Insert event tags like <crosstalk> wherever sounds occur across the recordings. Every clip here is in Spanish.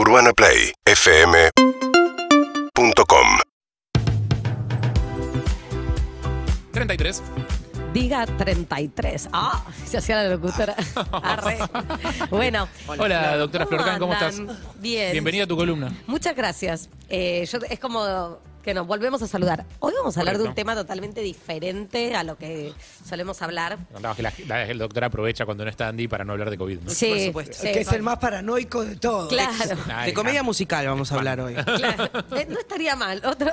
UrbanaPlayFM.com 33. Diga 33. Ah, se hacía la locutora. <laughs> Arre. Bueno. Hola, doctora Florcán, ¿cómo estás? Bien. Bienvenida a tu columna. Muchas gracias. Eh, yo, es como que nos volvemos a saludar. Hoy vamos a hablar de un tema totalmente diferente a lo que solemos hablar. Contamos que la, la- el doctor aprovecha cuando no está Andy para no hablar de COVID. ¿no? Sí, Por supuesto. sí, que es el más paranoico de todos. Claro. Ay, De comedia ja. musical vamos a hablar hoy. Claro, Eh, no estaría mal. Otro,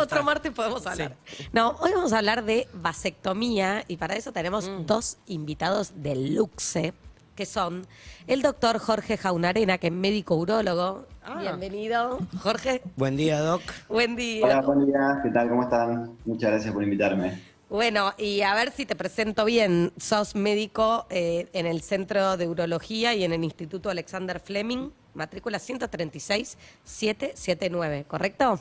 otro martes podemos hablar. No, hoy vamos a hablar de vasectomía y para eso tenemos Mm. dos invitados de luxe, que son el doctor Jorge Jaunarena, que es médico urólogo. Ah. Bienvenido, Jorge. Buen día, Doc. Buen día. Hola, buen día. ¿Qué tal? ¿Cómo están? Muchas gracias por invitarme. Bueno, y a ver si te presento bien. Sos médico eh, en el Centro de Urología y en el Instituto Alexander Fleming, matrícula 136-779, ¿correcto?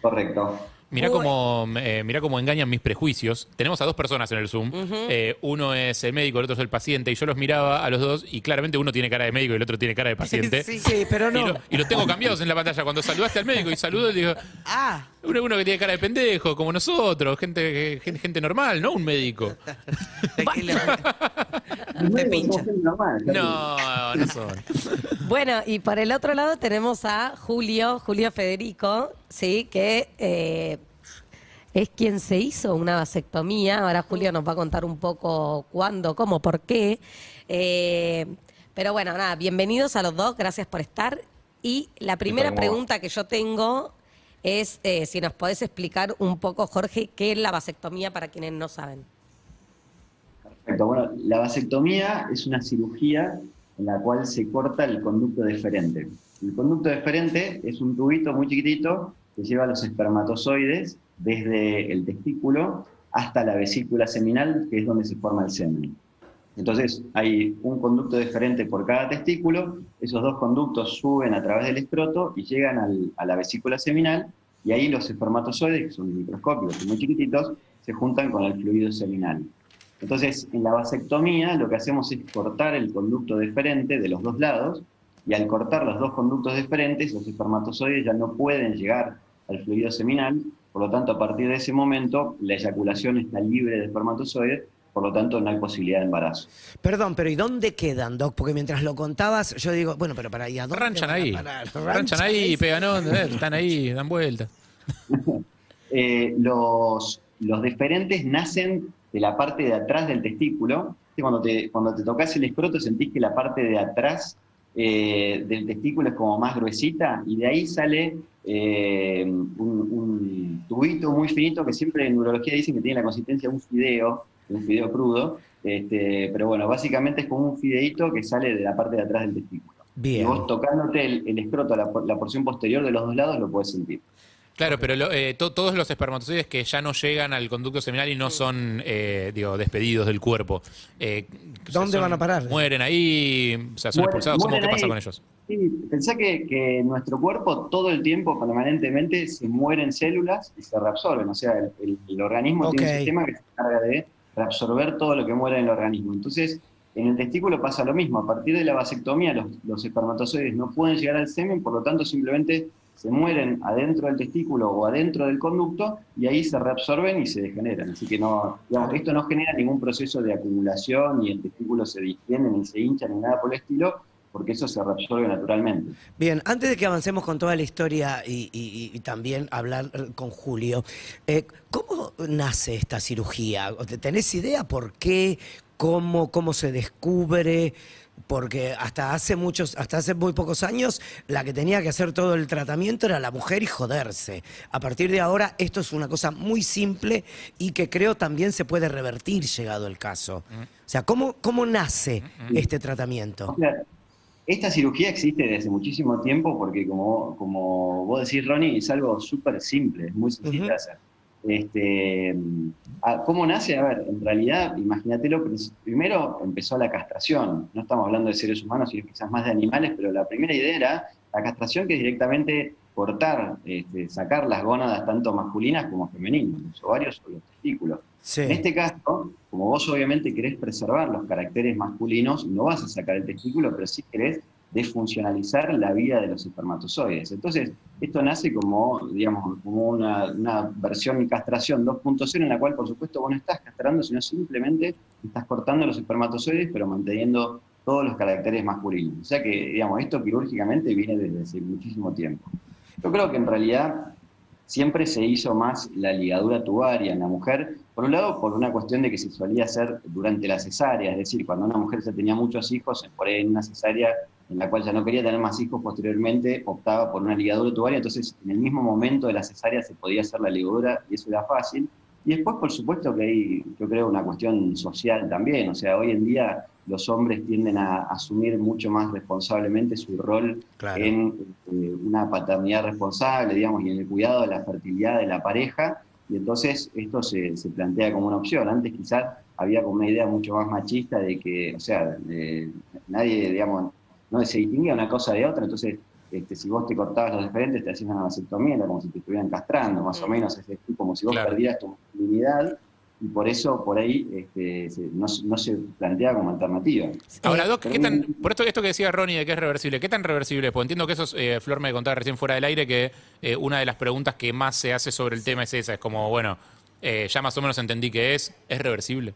Correcto. Mirá Uy. cómo, eh, mirá cómo engañan mis prejuicios. Tenemos a dos personas en el Zoom. Eh, uno es el médico, el otro es el paciente. Y yo los miraba a los dos y claramente uno tiene cara de médico y el otro tiene cara de <laughs> paciente. Sí. Sí, pero Y, no. lo- y los tengo cambiados en la pantalla. Cuando saludaste al médico y saludo, digo, Ah, uno, uno que tiene cara de pendejo, como nosotros, gente, gente, gente normal, no un médico. <laughs> tranquilo. Te pincha. No, no son. <laughs> Bueno, y por el otro lado tenemos a Julio, Julio Federico, sí, que eh, es quien se hizo una vasectomía. Ahora Julio nos va a contar un poco cuándo, cómo, por qué. Eh, pero bueno, nada, bienvenidos a los dos, gracias por estar. Y la primera pregunta que yo tengo es eh, si nos podés explicar un poco, Jorge, qué es la vasectomía para quienes no saben. Perfecto. Bueno, la vasectomía es una cirugía en la cual se corta el conducto deferente. El conducto deferente es un tubito muy chiquitito que lleva los espermatozoides desde el testículo hasta la vesícula seminal, que es donde se forma el semen. Entonces, hay un conducto deferente por cada testículo, esos dos conductos suben a través del escroto y llegan a la vesícula seminal, y ahí los espermatozoides, que son microscópicos muy chiquititos, se juntan con el fluido seminal. Entonces, en la vasectomía lo que hacemos es cortar el conducto deferente de los dos lados, y al cortar los dos conductos deferentes, los espermatozoides ya no pueden llegar al fluido seminal, por lo tanto, a partir de ese momento, la eyaculación está libre de espermatozoides, por lo tanto, no hay posibilidad de embarazo. Perdón, pero ¿y dónde quedan, Doc? Porque mientras lo contabas, yo digo, bueno, pero para ahí, ¿a dónde Ranchan ahí. Ranchan ahí, pegan onda, <laughs> están ahí, dan vueltas. <laughs> Eh, los, los deferentes nacen de la parte de atrás del testículo. Cuando te, cuando te tocas el escroto sentís que la parte de atrás eh, del testículo es como más gruesita y de ahí sale eh, un, un tubito muy finito que siempre en neurología dicen que tiene la consistencia de un fideo, de un fideo crudo. Este, pero bueno, básicamente es como un fideíto que sale de la parte de atrás del testículo. Y Bien. vos tocándote el, el escroto, la, la porción posterior de los dos lados, lo podés sentir. Claro, pero lo- eh, to- todos los espermatozoides que ya no llegan al conducto seminal y no son, eh, digo, despedidos del cuerpo. eh, o sea, ¿Dónde van a parar? Mueren ahí, o sea, son Mueren- expulsados. ¿Cómo, mueren ¿Qué pasa con ellos? Sí, pensá que, que nuestro cuerpo todo el tiempo, permanentemente, se mueren células y se reabsorben. O sea, el, el- el organismo tiene un sistema que se encarga de reabsorber todo lo que muere en el organismo. Entonces, en el testículo pasa lo mismo. A partir de la vasectomía, los, los espermatozoides no pueden llegar al semen, por lo tanto, simplemente se mueren adentro del testículo o adentro del conducto y ahí se reabsorben y se degeneran. Así que no, digamos, esto no genera ningún proceso de acumulación, ni el testículo se distiende, ni se hincha, ni nada por el estilo, porque eso se reabsorbe naturalmente. Bien, antes de que avancemos con toda la historia y, y- y también hablar con Julio, eh, ¿cómo nace esta cirugía? ¿Tenés idea por qué? ¿Cómo, cómo se descubre? Porque hasta hace muchos, hasta hace muy pocos años, la que tenía que hacer todo el tratamiento era la mujer y joderse. A partir de ahora, esto es una cosa muy simple y que creo también se puede revertir llegado el caso. O sea, ¿cómo, cómo nace este tratamiento? O sea, esta cirugía existe desde muchísimo tiempo porque, como, como vos decís, Ronnie, es algo súper simple, es muy sencillo de hacer. Este, ah, ¿Cómo nace? A ver, en realidad, imagínatelo, pr- primero empezó la castración. No estamos hablando de seres humanos, sino quizás más de animales, pero la primera idea era la castración, que es directamente cortar, este, sacar las gónadas tanto masculinas como femeninas, los ovarios o los testículos. En este caso, como vos obviamente querés preservar los caracteres masculinos, no vas a sacar el testículo, pero sí querés desfuncionalizar la vida de los espermatozoides. Entonces, esto nace como, digamos, como una, una versión castración 2.0 en la cual, por supuesto, vos no estás castrando, sino simplemente estás cortando los espermatozoides, pero manteniendo todos los caracteres masculinos. O sea que, digamos, esto quirúrgicamente viene desde hace muchísimo tiempo. Yo creo que en realidad siempre se hizo más la ligadura tubaria en la mujer, por un lado por una cuestión de que se solía hacer durante la cesárea, es decir, cuando una mujer ya tenía muchos hijos, por ahí en una cesárea en la cual ya no quería tener más hijos, posteriormente optaba por una ligadura tubaria, entonces en el mismo momento de la cesárea se podía hacer la ligadura y eso era fácil. Y después, por supuesto, que hay, yo creo, una cuestión social también. O sea, hoy en día los hombres tienden a asumir mucho más responsablemente su rol Claro. en eh, una paternidad responsable, digamos, y en el cuidado de la fertilidad de la pareja. Y entonces esto se, se plantea como una opción. Antes quizás había como una idea mucho más machista de que, o sea, de- nadie, digamos, no se distinguía una cosa de otra, entonces este, si vos te cortabas los diferentes te hacías una vasectomía, era como si te estuvieran castrando, más o menos, es decir, como si vos Claro. perdieras tu masculinidad, y por eso por ahí este, no, no se plantea como alternativa. Ahora, Doc, ¿qué tan, por esto, esto que decía Ronnie de que es reversible, ¿qué tan reversible es? Porque entiendo que eso, es, eh, Flor me contaba recién fuera del aire, que eh, una de las preguntas que más se hace sobre el tema es esa, es como, bueno, eh, ya más o menos entendí que es, ¿es reversible?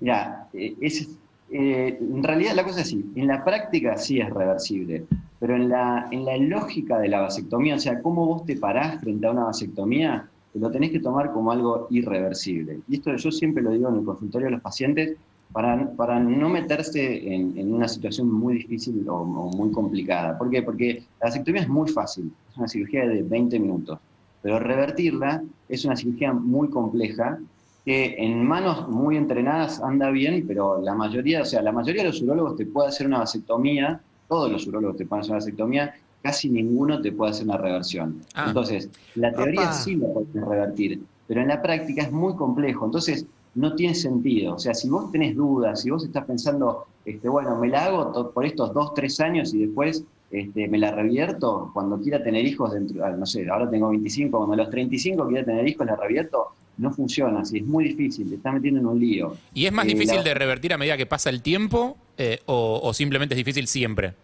Mira, eh, es, eh, en realidad la cosa es así, en la práctica sí es reversible, pero en la, en la lógica de la vasectomía, o sea, cómo vos te parás frente a una vasectomía, lo tenés que tomar como algo irreversible. Y esto yo siempre lo digo en el consultorio de los pacientes, para, para no meterse en, en una situación muy difícil o, o muy complicada. ¿Por qué? Porque la vasectomía es muy fácil, es una cirugía de 20 minutos, pero revertirla es una cirugía muy compleja que en manos muy entrenadas anda bien, pero la mayoría, o sea, la mayoría de los urólogos te puede hacer una vasectomía, todos los urólogos te pueden hacer una vasectomía, casi ninguno te puede hacer una reversión. Ah. Entonces, la teoría sí lo puedes revertir, pero en la práctica es muy complejo. Entonces, no tiene sentido. O sea, si vos tenés dudas, si vos estás pensando, este, bueno, me la hago por estos dos, tres años y después este, me la revierto cuando quiera tener hijos dentro, ah, no sé, ahora tengo 25, cuando a los 35 quiera tener hijos, la revierto, no funciona así, es muy difícil, te está metiendo en un lío. ¿Y es más Eh, difícil la- de revertir a medida que pasa el tiempo eh, o, o simplemente es difícil siempre?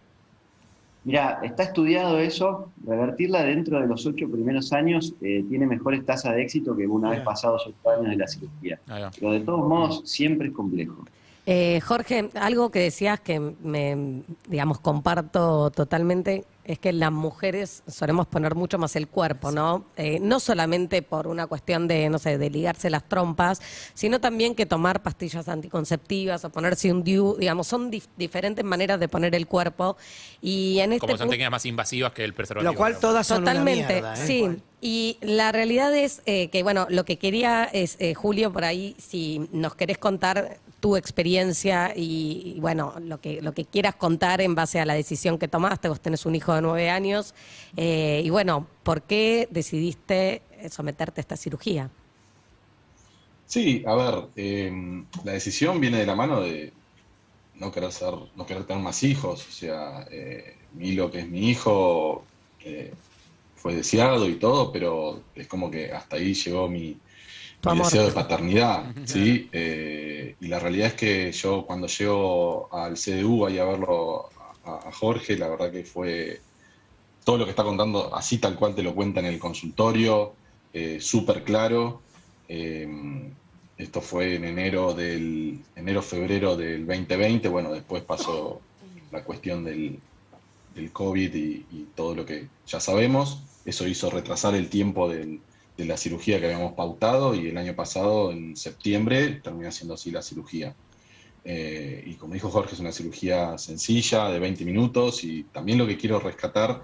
Mira, está estudiado eso, revertirla dentro de los ocho primeros años eh, tiene mejores tasas de éxito que una vez pasados ocho años de la cirugía. Pero de todos modos, siempre es complejo. Eh, Jorge, algo que decías que me, digamos, comparto totalmente es que las mujeres solemos poner mucho más el cuerpo, ¿no? Eh, no solamente por una cuestión de, no sé, de ligarse las trompas, sino también que tomar pastillas anticonceptivas o ponerse un DIU, digamos, son dif- diferentes maneras de poner el cuerpo. Y en este Como son técnicas más invasivas que el preservativo. Lo cual todas son Totalmente, una mierda, ¿eh? sí. Y la realidad es eh, que, bueno, lo que quería es, eh, Julio, por ahí, si nos querés contar tu experiencia y, bueno, lo que, lo que quieras contar en base a la decisión que tomaste, vos tenés un hijo de nueve años, eh, y bueno, ¿por qué decidiste someterte a esta cirugía? Sí, a ver, eh, la decisión viene de la mano de no querer ser, no querer tener más hijos. O sea, Milo, que es mi hijo, fue deseado y todo, pero es como que hasta ahí llegó mi, deseo de paternidad, <laughs> ¿sí? Eh, y la realidad es que yo cuando llego al CDU ahí a verlo a, a Jorge, la verdad que fue todo lo que está contando así tal cual te lo cuenta en el consultorio, eh, súper claro. Eh, esto fue en enero del enero febrero del 2020. Bueno, después pasó la cuestión del, del COVID y, y todo lo que ya sabemos. Eso hizo retrasar el tiempo de la cirugía que habíamos pautado y el año pasado, en septiembre, terminó siendo así la cirugía. Eh, y como dijo Jorge, es una cirugía sencilla, de 20 minutos, y también lo que quiero rescatar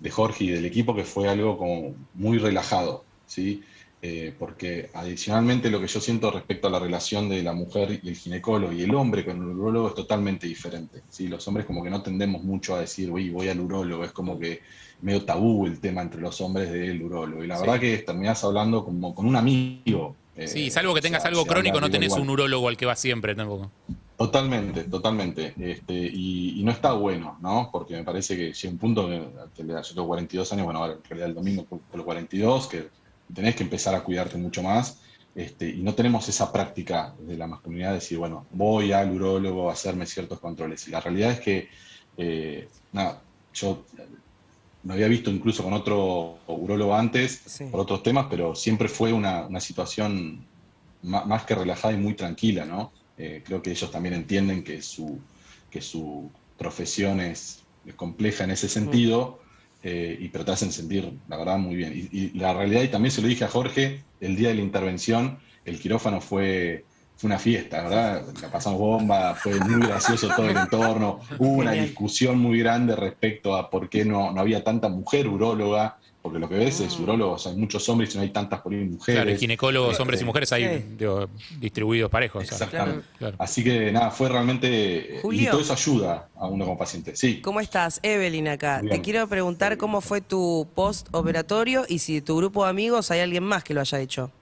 de Jorge y del equipo, que fue algo como muy relajado, ¿sí? Eh, porque adicionalmente lo que yo siento respecto a la relación de la mujer y el ginecólogo y el hombre con el urólogo es totalmente diferente, ¿sí? Los hombres como que no tendemos mucho a decir, uy, voy al urólogo, es como que medio tabú el tema entre los hombres del urólogo, y la Sí. verdad que terminás hablando como con un amigo. eh, Sí, salvo que o tengas sea, algo crónico, no tenés igual. un urólogo al que vas siempre tampoco. Totalmente, totalmente. Este, y, y no está bueno, ¿no? Porque me parece que llega un punto que que yo tengo 42 años, bueno, ahora en realidad el domingo por los 42, que tenés que empezar a cuidarte mucho más. Este, y no tenemos esa práctica de la masculinidad de decir, bueno, voy al urólogo a hacerme ciertos controles. Y la realidad es que eh, nada, yo me había visto incluso con otro urólogo antes, Sí. por otros temas, pero siempre fue una, una situación más que relajada y muy tranquila, ¿no? Eh, creo que ellos también entienden que su, que su profesión es, es compleja en ese sentido, eh, y pero te hacen sentir, la verdad, muy bien. Y, y la realidad, y también se lo dije a Jorge, el día de la intervención, el quirófano fue, fue una fiesta, ¿verdad? La pasamos bomba, fue muy gracioso todo el entorno, hubo una discusión muy grande respecto a por qué no, no había tanta mujer uróloga, porque lo que ves es urólogos, hay muchos hombres y no hay tantas por ahí mujeres. Claro, y ginecólogos, hombres y Eh, mujeres, hay digo, distribuidos parejos. o sea, Exactamente. claro. Así que nada, fue realmente. Julio. Y todo eso ayuda a uno como paciente. Sí. ¿Cómo estás? Evelyn acá. Bien. Te quiero preguntar cómo fue tu post-operatorio y si de tu grupo de amigos hay alguien más que lo haya hecho.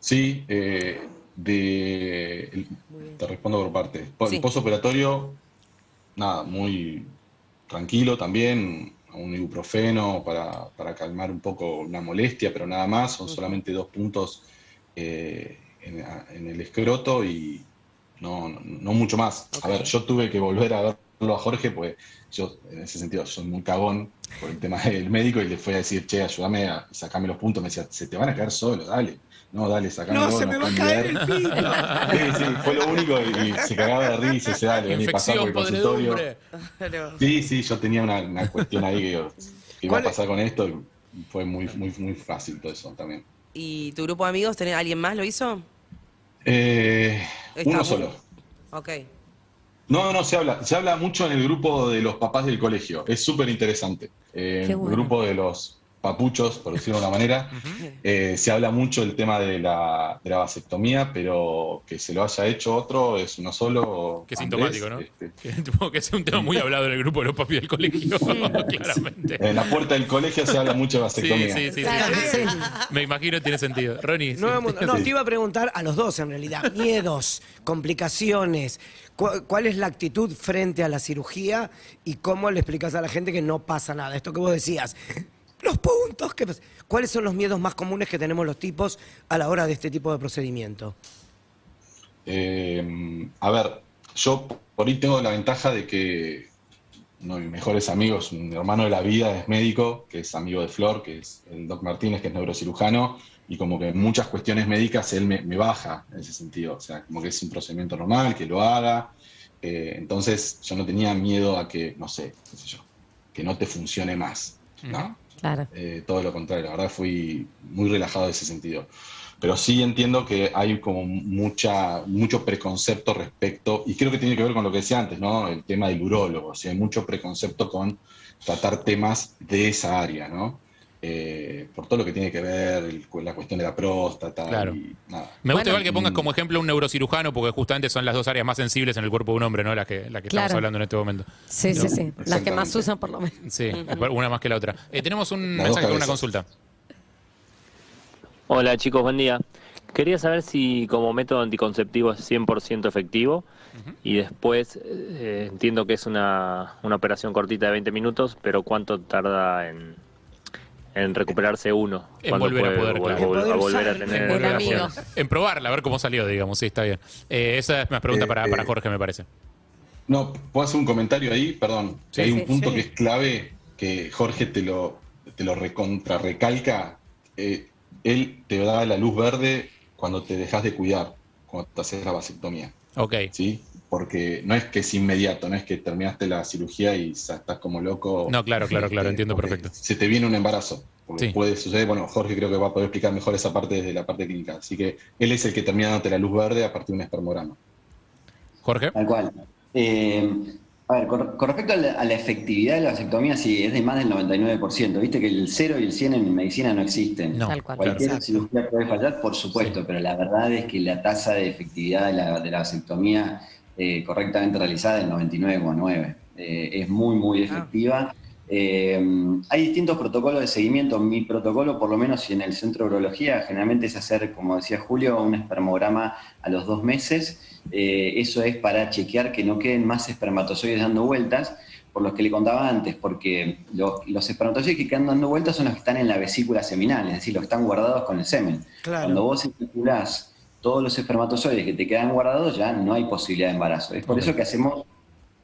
Sí, eh, de, el- te respondo por parte. Po- Sí. El postoperatorio, nada, muy tranquilo también, un ibuprofeno para, para calmar un poco una molestia, pero nada más, son solamente dos puntos eh, en, el escroto y no, no, no mucho más. A ver, yo tuve que volver a verlo a Jorge, pues yo en ese sentido soy muy cagón por el tema del médico y le fui a decir, che, ayúdame a sacarme los puntos, me decía, se te van a caer solo, dale. No, dale, sacame No, se me va a caer el pito. <laughs> Sí, sí, fue lo único y, y se cagaba de risa y se dale, vení pasar por el consultorio. Sí, sí, yo tenía una, una cuestión ahí que, que iba a pasar con esto y fue muy, muy, muy fácil todo eso también. ¿Y tu grupo de amigos, tenés, alguien más lo hizo? Eh, uno solo. Ok. No, no, se habla, se habla mucho en el grupo de los papás del colegio. Es súper interesante. Eh, el bueno. grupo de los papuchos, por decirlo de una manera, <laughs> eh, se habla mucho del tema de la, de la vasectomía, pero que se lo haya hecho otro es uno solo. Qué Andrés, sintomático, ¿no? este, Que, que ser un tema muy hablado en el grupo de los papis del colegio, <laughs> claramente. en la puerta del colegio se habla mucho de vasectomía. sí, sí, sí. sí. <laughs> Me imagino tiene sentido. Ronnie, sí. Nuevo mundo. No, Sí. te iba a preguntar a los dos en realidad. Miedos, complicaciones. ¿Cu- ¿Cuál es la actitud frente a la cirugía y cómo le explicas a la gente que no pasa nada? Esto que vos decías. Los puntos. ¿Cuáles son los miedos más comunes que tenemos los tipos a la hora de este tipo de procedimiento? Eh, a ver, yo por ahí tengo la ventaja de que uno de mis mejores amigos, un hermano de la vida, es médico, que es amigo de Flor, que es el Doc Martínez, que es neurocirujano, y como que en muchas cuestiones médicas él me, me baja en ese sentido. O sea, como que es un procedimiento normal, que lo haga. Eh, entonces yo no tenía miedo a que, no sé, qué sé yo, que no te funcione más. ¿no? Claro. Eh, todo lo contrario, la verdad fui muy relajado en ese sentido. Pero sí entiendo que hay como mucha, mucho preconcepto respecto, y creo que tiene que ver con lo que decía antes, ¿no? El tema del urólogo, o hay mucho preconcepto con tratar temas de esa área, ¿no? Eh, por todo lo que tiene que ver con la cuestión de la próstata Claro. y nada. Me gusta Bueno. igual que pongas como ejemplo un neurocirujano, porque justamente son las dos áreas más sensibles en el cuerpo de un hombre, ¿no? Las que, las que Claro. estamos hablando en este momento. Sí, sí, sí. Las que más usan por lo menos. Sí, una más que la otra. Eh, tenemos un Las mensaje con una consulta. Hola chicos, buen día. Quería saber si como método anticonceptivo es 100% efectivo y después eh, entiendo que es una, una operación cortita de 20 minutos, pero ¿cuánto tarda en, en recuperarse uno? En ¿Cuándo volver a poder, vol- claro. vol- En poder a volver a usar, tener en amigo. probarla, a ver cómo salió, digamos. Sí, está bien. Eh, esa es más pregunta Eh, para, para eh. Jorge, me parece. No, ¿puedo hacer un comentario ahí? Perdón. Sí, hay sí, un punto sí. que es clave, que Jorge te lo, te lo recontra recalca. Eh, él te da la luz verde cuando te dejas de cuidar, cuando te haces la vasectomía. Ok. ¿sí? Porque no es que es inmediato, no es que terminaste la cirugía y ya estás como loco. No, claro, claro, claro, Este, entiendo porque perfecto. Se te viene un embarazo. Porque Sí. puede suceder, bueno, Jorge creo que va a poder explicar mejor esa parte desde la parte clínica. Así que él es el que termina dándote la luz verde a partir de un espermograma. Jorge. Tal cual. Eh, a ver, con, con respecto a la, a la efectividad de la vasectomía, sí, es de más del 99%. Viste que el 0 y el 100 en medicina no existen. No, Tal cual. Cualquier cirugía puede fallar, por supuesto, pero la verdad es que la tasa de efectividad de la, de la vasectomía eh, correctamente realizada del 99,9. Eh, es muy, muy efectiva. Eh, hay distintos protocolos de seguimiento. Mi protocolo, por lo menos en el centro de urología, generalmente es hacer, como decía Julio, un espermograma a los dos meses. Eh, eso es para chequear que no queden más espermatozoides dando vueltas, por los que le contaba antes, porque los, los espermatozoides que quedan dando vueltas son los que están en la vesícula seminal, es decir, los que están guardados con el semen. Claro. Cuando vos inoculás todos los espermatozoides que te quedan guardados, ya no hay posibilidad de embarazo. Es por eso que hacemos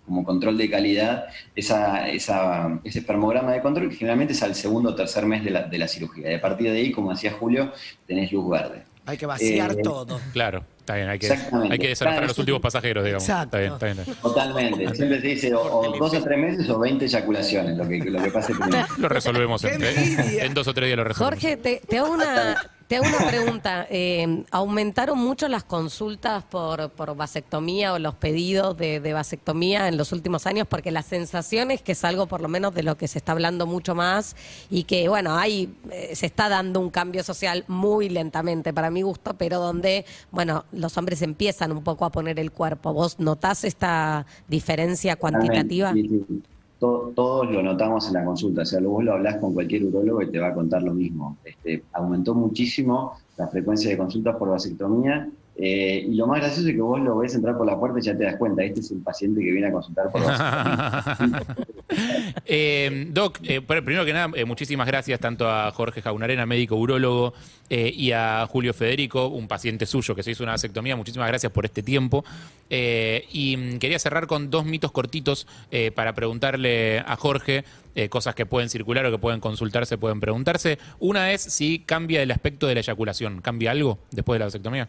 como control de calidad esa, esa- ese espermograma de control, que generalmente es al segundo o tercer mes de la, de la cirugía. Y a partir de ahí, como decía Julio, tenés luz verde. Hay que vaciar Eh, todo. Claro, está bien, hay que, hay que desalojar Claro, a los sí. últimos pasajeros, digamos. Exacto. Está bien, está bien. está bien. Totalmente. Siempre se dice o, o dos o tres meses o 20 eyaculaciones, lo que, lo que pase primero. Lo resolvemos en, en dos o tres días lo resolvemos. Jorge, te, te hago una, te hago una pregunta. <laughs> Eh, ¿Aumentaron mucho las consultas por, por vasectomía o los pedidos de, de vasectomía en los últimos años? Porque la sensación es que es algo por lo menos de lo que se está hablando mucho más y que, bueno, hay, eh, se está dando un cambio social muy lentamente para mi gusto, pero donde, bueno, los hombres empiezan un poco a poner el cuerpo. ¿Vos notás esta diferencia cuantitativa? Sí, sí. To- Todos lo notamos en la consulta, o sea, vos lo hablás con cualquier urólogo y te va a contar lo mismo. Este, aumentó muchísimo la frecuencia de consultas por vasectomía eh, y lo más gracioso es que vos lo ves entrar por la puerta y ya te das cuenta, este es el paciente que viene a consultar por vasectomía. <laughs> Eh, Doc, eh, pr- primero que nada, muchísimas gracias tanto a Jorge Jaunarena, médico urólogo, y a Julio Federico, un paciente suyo que se hizo una vasectomía. Muchísimas gracias por este tiempo. Y mm, quería cerrar con dos mitos cortitos para preguntarle a Jorge, eh, cosas que pueden circular o que pueden consultarse, pueden preguntarse. Una es si cambia el aspecto de la eyaculación. ¿Cambia algo después de la vasectomía?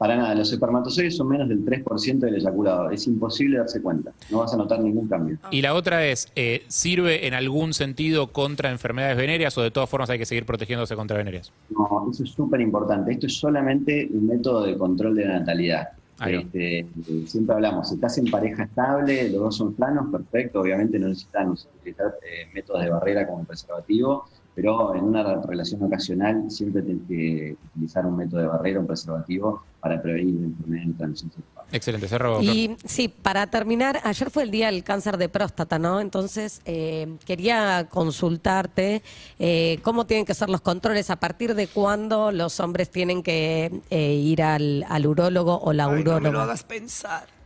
Para nada, los espermatozoides son menos del 3% del eyaculado, es imposible darse cuenta, no vas a notar ningún cambio. Y la otra es, eh, ¿sirve en algún sentido contra enfermedades venéreas o de todas formas hay que seguir protegiéndose contra venéreas? No, eso es súper importante. Esto es solamente un método de control de la natalidad. Este, siempre hablamos, si estás en pareja estable, los dos son planos, perfecto, obviamente no necesitan utilizar eh, métodos de barrera como el preservativo, pero en una relación ocasional siempre tienes que utilizar un método de barrera, un preservativo, para prevenir enfermedades de transmisión sexual. Excelente, cerro. Y sí, para terminar, ayer fue el día del cáncer de próstata, ¿no? Entonces, eh, quería consultarte eh, cómo tienen que ser los controles, a partir de cuándo los hombres tienen que eh, ir al, al urólogo o la Ay, no me lo uróloga. hagas pensar.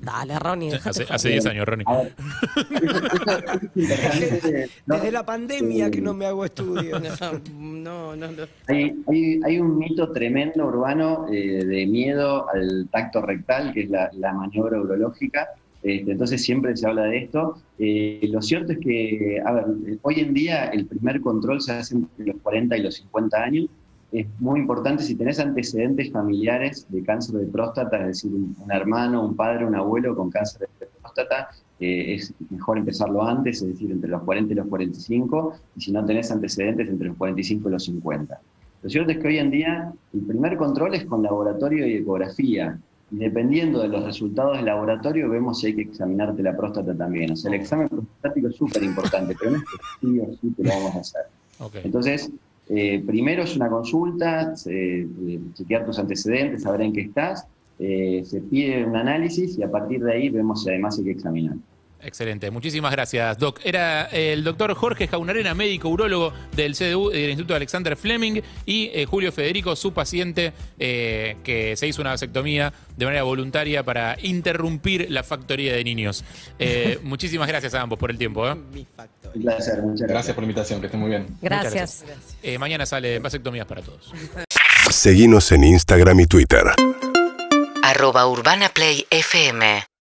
Dale, Ronnie, Hace, hace 10 años, Ronnie. <laughs> Desde la pandemia que no me hago estudios. <laughs> No, no, no. Hay, hay, hay un mito tremendo urbano eh, de miedo al tacto rectal, que es la, la maniobra urológica. Este, entonces siempre se habla de esto. Eh, lo cierto es que, a ver, hoy en día el primer control se hace entre los 40 y los 50 años. Es muy importante si tenés antecedentes familiares de cáncer de próstata, es decir, un, hermano, un padre, un abuelo con cáncer de próstata, eh, es mejor empezarlo antes, es decir, entre los 40 y los 45, y si no tenés antecedentes, entre los 45 y los 50. Lo cierto es que hoy en día el primer control es con laboratorio y ecografía. Y dependiendo de los resultados del laboratorio, vemos si hay que examinarte la próstata también. O sea, el examen prostático es súper importante, pero no es que sí o sí te lo vamos a hacer. Entonces, eh, primero es una consulta, eh, chequear tus antecedentes, saber en qué estás, eh, se pide un análisis y a partir de ahí vemos si además hay que examinar. Excelente, muchísimas gracias, Doc. Era el doctor Jorge Jaunarena, médico urólogo del CDU, del Instituto Alexander Fleming, y eh, Julio Federico, su paciente, eh, que se hizo una vasectomía de manera voluntaria para interrumpir la factoría de niños. Eh, <laughs> muchísimas gracias a ambos por el tiempo. ¿eh? Mi. Un placer, muchas gracias. Gracias por la invitación, que estén muy bien. Gracias. Eh, mañana sale vasectomías para todos. Seguinos en Instagram y Twitter. arroba Urbana Play FM